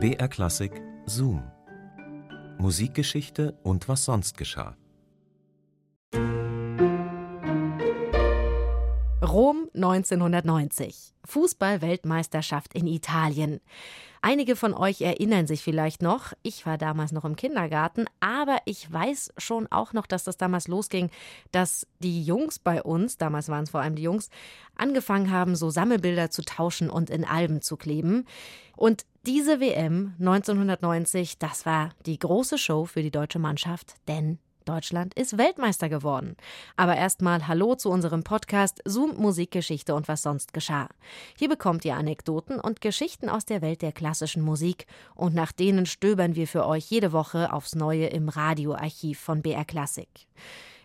BR Klassik Zoom. Musikgeschichte und was sonst geschah. Rom 1990. Fußball-Weltmeisterschaft in Italien. Einige von euch erinnern sich vielleicht noch, ich war damals noch im Kindergarten, aber ich weiß schon auch noch, dass das damals losging, dass die Jungs bei uns, damals waren es vor allem die Jungs, angefangen haben, so Sammelbilder zu tauschen und in Alben zu kleben. Und diese WM 1990, das war die große Show für die deutsche Mannschaft, denn Deutschland ist Weltmeister geworden. Aber erstmal Hallo zu unserem Podcast Zoom Musikgeschichte und was sonst geschah. Hier bekommt ihr Anekdoten und Geschichten aus der Welt der klassischen Musik und nach denen stöbern wir für euch jede Woche aufs Neue im Radioarchiv von BR Classic.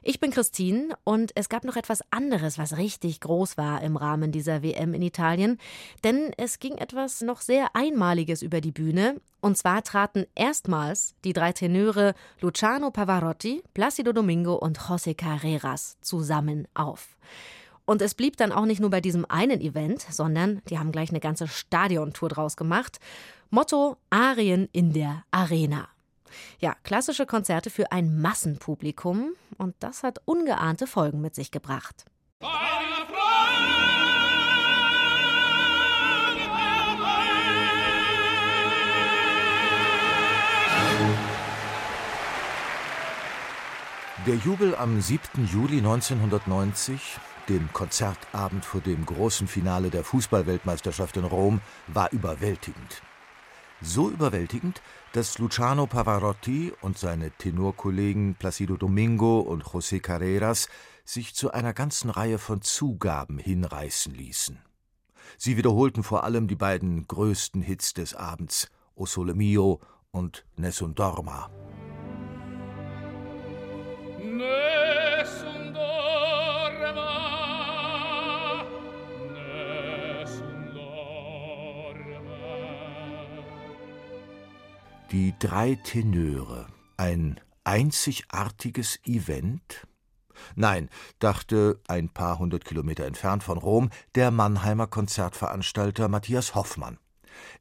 Ich bin Christine und es gab noch etwas anderes, was richtig groß war im Rahmen dieser WM in Italien, denn es ging etwas noch sehr Einmaliges über die Bühne. Und zwar traten erstmals die drei Tenöre Luciano Pavarotti, Placido Domingo und José Carreras zusammen auf. Und es blieb dann auch nicht nur bei diesem einen Event, sondern die haben gleich eine ganze Stadiontour draus gemacht. Motto Arien in der Arena. Ja, klassische Konzerte für ein Massenpublikum und das hat ungeahnte Folgen mit sich gebracht. Der Jubel am 7. Juli 1990, dem Konzertabend vor dem großen Finale der Fußballweltmeisterschaft in Rom, war überwältigend. So überwältigend, dass Luciano Pavarotti und seine Tenorkollegen Placido Domingo und José Carreras sich zu einer ganzen Reihe von Zugaben hinreißen ließen. Sie wiederholten vor allem die beiden größten Hits des Abends, O Sole Mio und Nessun Dorma. Die drei Tenöre. Ein einzigartiges Event? Nein, dachte ein paar hundert Kilometer entfernt von Rom der Mannheimer Konzertveranstalter Matthias Hoffmann.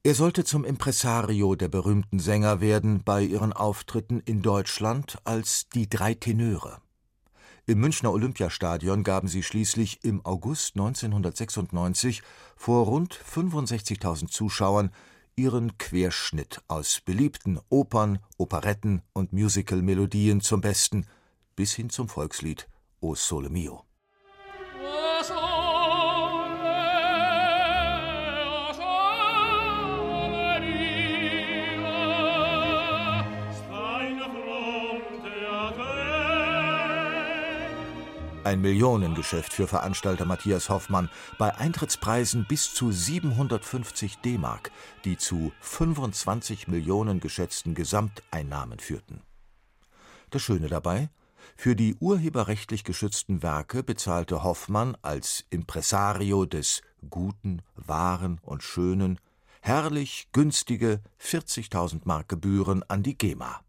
Er sollte zum Impresario der berühmten Sänger werden bei ihren Auftritten in Deutschland als die drei Tenöre. Im Münchner Olympiastadion gaben sie schließlich im August 1996 vor rund 65.000 Zuschauern ihren Querschnitt aus beliebten Opern, Operetten und Musical-Melodien zum Besten bis hin zum Volkslied O Sole Mio. Ein Millionengeschäft für Veranstalter Matthias Hoffmann bei Eintrittspreisen bis zu 750 D-Mark, die zu 25 Millionen geschätzten Gesamteinnahmen führten. Das Schöne dabei? Für die urheberrechtlich geschützten Werke bezahlte Hoffmann als Impresario des Guten, Wahren und Schönen herrlich günstige 40.000 Mark Gebühren an die GEMA.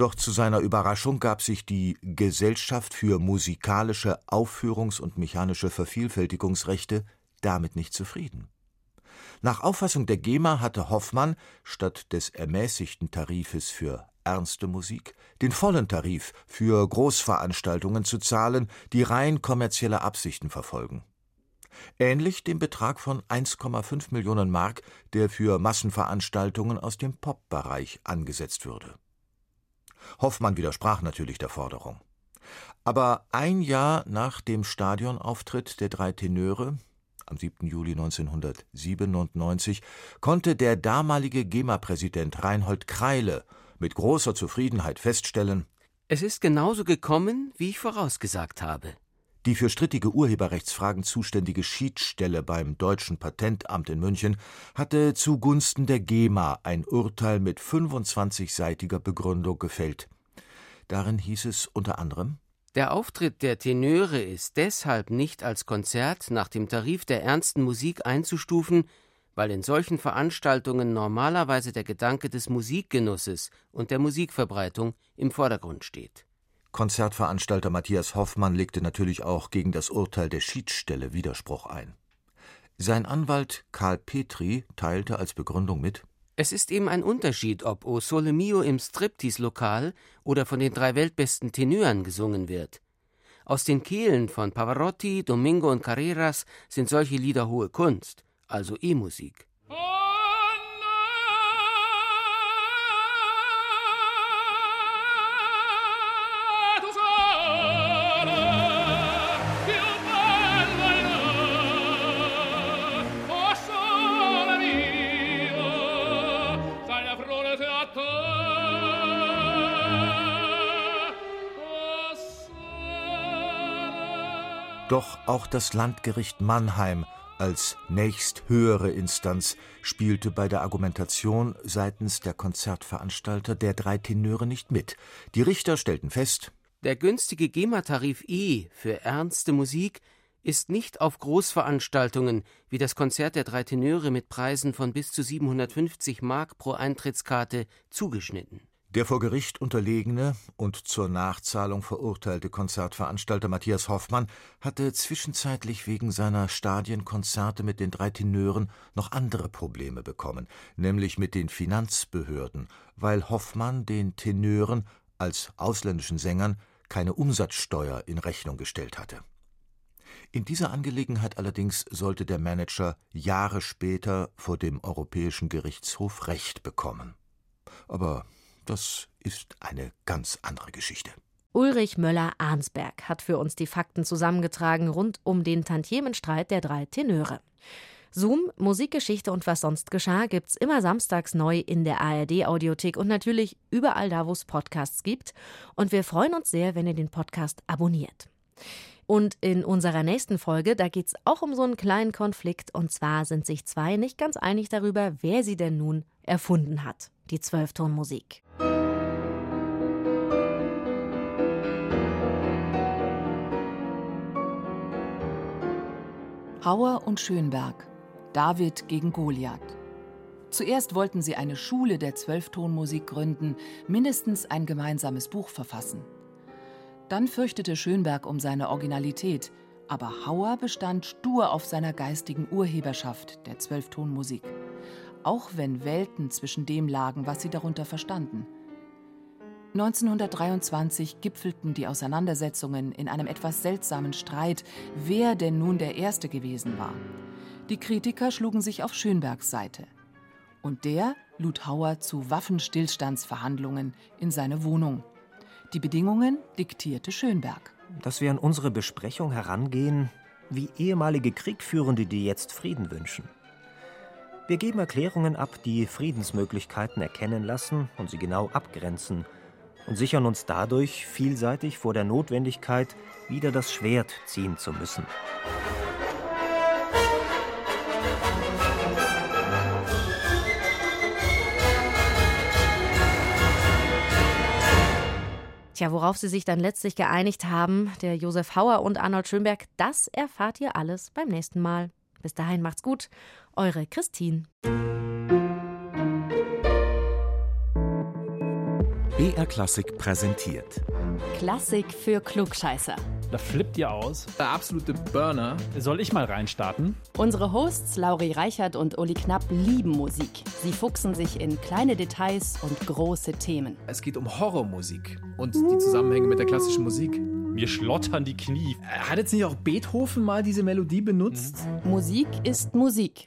Doch zu seiner Überraschung gab sich die Gesellschaft für musikalische Aufführungs- und mechanische Vervielfältigungsrechte damit nicht zufrieden. Nach Auffassung der GEMA hatte Hoffmann statt des ermäßigten Tarifes für ernste Musik den vollen Tarif für Großveranstaltungen zu zahlen, die rein kommerzielle Absichten verfolgen. Ähnlich dem Betrag von 1,5 Millionen Mark, der für Massenveranstaltungen aus dem Popbereich angesetzt würde. Hoffmann widersprach natürlich der Forderung. Aber ein Jahr nach dem Stadionauftritt der drei Tenöre, am 7. Juli 1997, konnte der damalige GEMA-Präsident Reinhold Kreile mit großer Zufriedenheit feststellen: Es ist genauso gekommen, wie ich vorausgesagt habe. Die für strittige Urheberrechtsfragen zuständige Schiedsstelle beim Deutschen Patentamt in München hatte zugunsten der GEMA ein Urteil mit 25-seitiger Begründung gefällt. Darin hieß es unter anderem Der Auftritt der Tenöre ist deshalb nicht als Konzert nach dem Tarif der ernsten Musik einzustufen, weil in solchen Veranstaltungen normalerweise der Gedanke des Musikgenusses und der Musikverbreitung im Vordergrund steht. Konzertveranstalter Matthias Hoffmann legte natürlich auch gegen das Urteil der Schiedsstelle Widerspruch ein. Sein Anwalt Karl Petri teilte als Begründung mit Es ist eben ein Unterschied, ob O Sole Mio im Striptease-Lokal oder von den drei weltbesten Tenören gesungen wird. Aus den Kehlen von Pavarotti, Domingo und Carreras sind solche Lieder hohe Kunst, also E-Musik. Doch auch das Landgericht Mannheim als nächsthöhere Instanz spielte bei der Argumentation seitens der Konzertveranstalter der drei Tenöre nicht mit. Die Richter stellten fest, der günstige GEMA-Tarif E für ernste Musik ist nicht auf Großveranstaltungen wie das Konzert der drei Tenöre mit Preisen von bis zu 750 Mark pro Eintrittskarte zugeschnitten. Der vor Gericht unterlegene und zur Nachzahlung verurteilte Konzertveranstalter Matthias Hoffmann hatte zwischenzeitlich wegen seiner Stadienkonzerte mit den drei Tenören noch andere Probleme bekommen, nämlich mit den Finanzbehörden, weil Hoffmann den Tenören als ausländischen Sängern keine Umsatzsteuer in Rechnung gestellt hatte. In dieser Angelegenheit allerdings sollte der Manager Jahre später vor dem Europäischen Gerichtshof Recht bekommen. Aber das ist eine ganz andere Geschichte. Ulrich Möller-Arnsberg hat für uns die Fakten zusammengetragen rund um den Tantiemenstreit der drei Tenöre. Zoom, Musikgeschichte und was sonst geschah gibt's immer samstags neu in der ARD Audiothek und natürlich überall da, wo es Podcasts gibt. Und wir freuen uns sehr, wenn ihr den Podcast abonniert. Und in unserer nächsten Folge, da geht's auch um so einen kleinen Konflikt. Und zwar sind sich zwei nicht ganz einig darüber, wer sie denn nun erfunden hat, die Zwölftonmusik. Hauer und Schönberg. David gegen Goliath. Zuerst wollten sie eine Schule der Zwölftonmusik gründen, mindestens ein gemeinsames Buch verfassen. Dann fürchtete Schönberg um seine Originalität, aber Hauer bestand stur auf seiner geistigen Urheberschaft der Zwölftonmusik, auch wenn Welten zwischen dem lagen, was sie darunter verstanden. 1923 gipfelten die Auseinandersetzungen in einem etwas seltsamen Streit, wer denn nun der Erste gewesen war. Die Kritiker schlugen sich auf Schönbergs Seite. Und der lud Hauer zu Waffenstillstandsverhandlungen in seine Wohnung. Die Bedingungen diktierte Schönberg. Dass wir an unsere Besprechung herangehen wie ehemalige Kriegführende, die jetzt Frieden wünschen. Wir geben Erklärungen ab, die Friedensmöglichkeiten erkennen lassen und sie genau abgrenzen und sichern uns dadurch vielseitig vor der Notwendigkeit, wieder das Schwert ziehen zu müssen. Tja, worauf sie sich dann letztlich geeinigt haben, der Josef Hauer und Arnold Schönberg, das erfahrt ihr alles beim nächsten Mal. Bis dahin macht's gut. Eure Christine. BR Klassik präsentiert. Klassik für Klugscheißer. Da flippt ihr aus. Der absolute Burner. Soll ich mal reinstarten? Unsere Hosts Lauri Reichert und Uli Knapp lieben Musik. Sie fuchsen sich in kleine Details und große Themen. Es geht um Horrormusik und die Zusammenhänge mit der klassischen Musik. Mir schlottern die Knie. Hat jetzt nicht auch Beethoven mal diese Melodie benutzt? Musik ist Musik.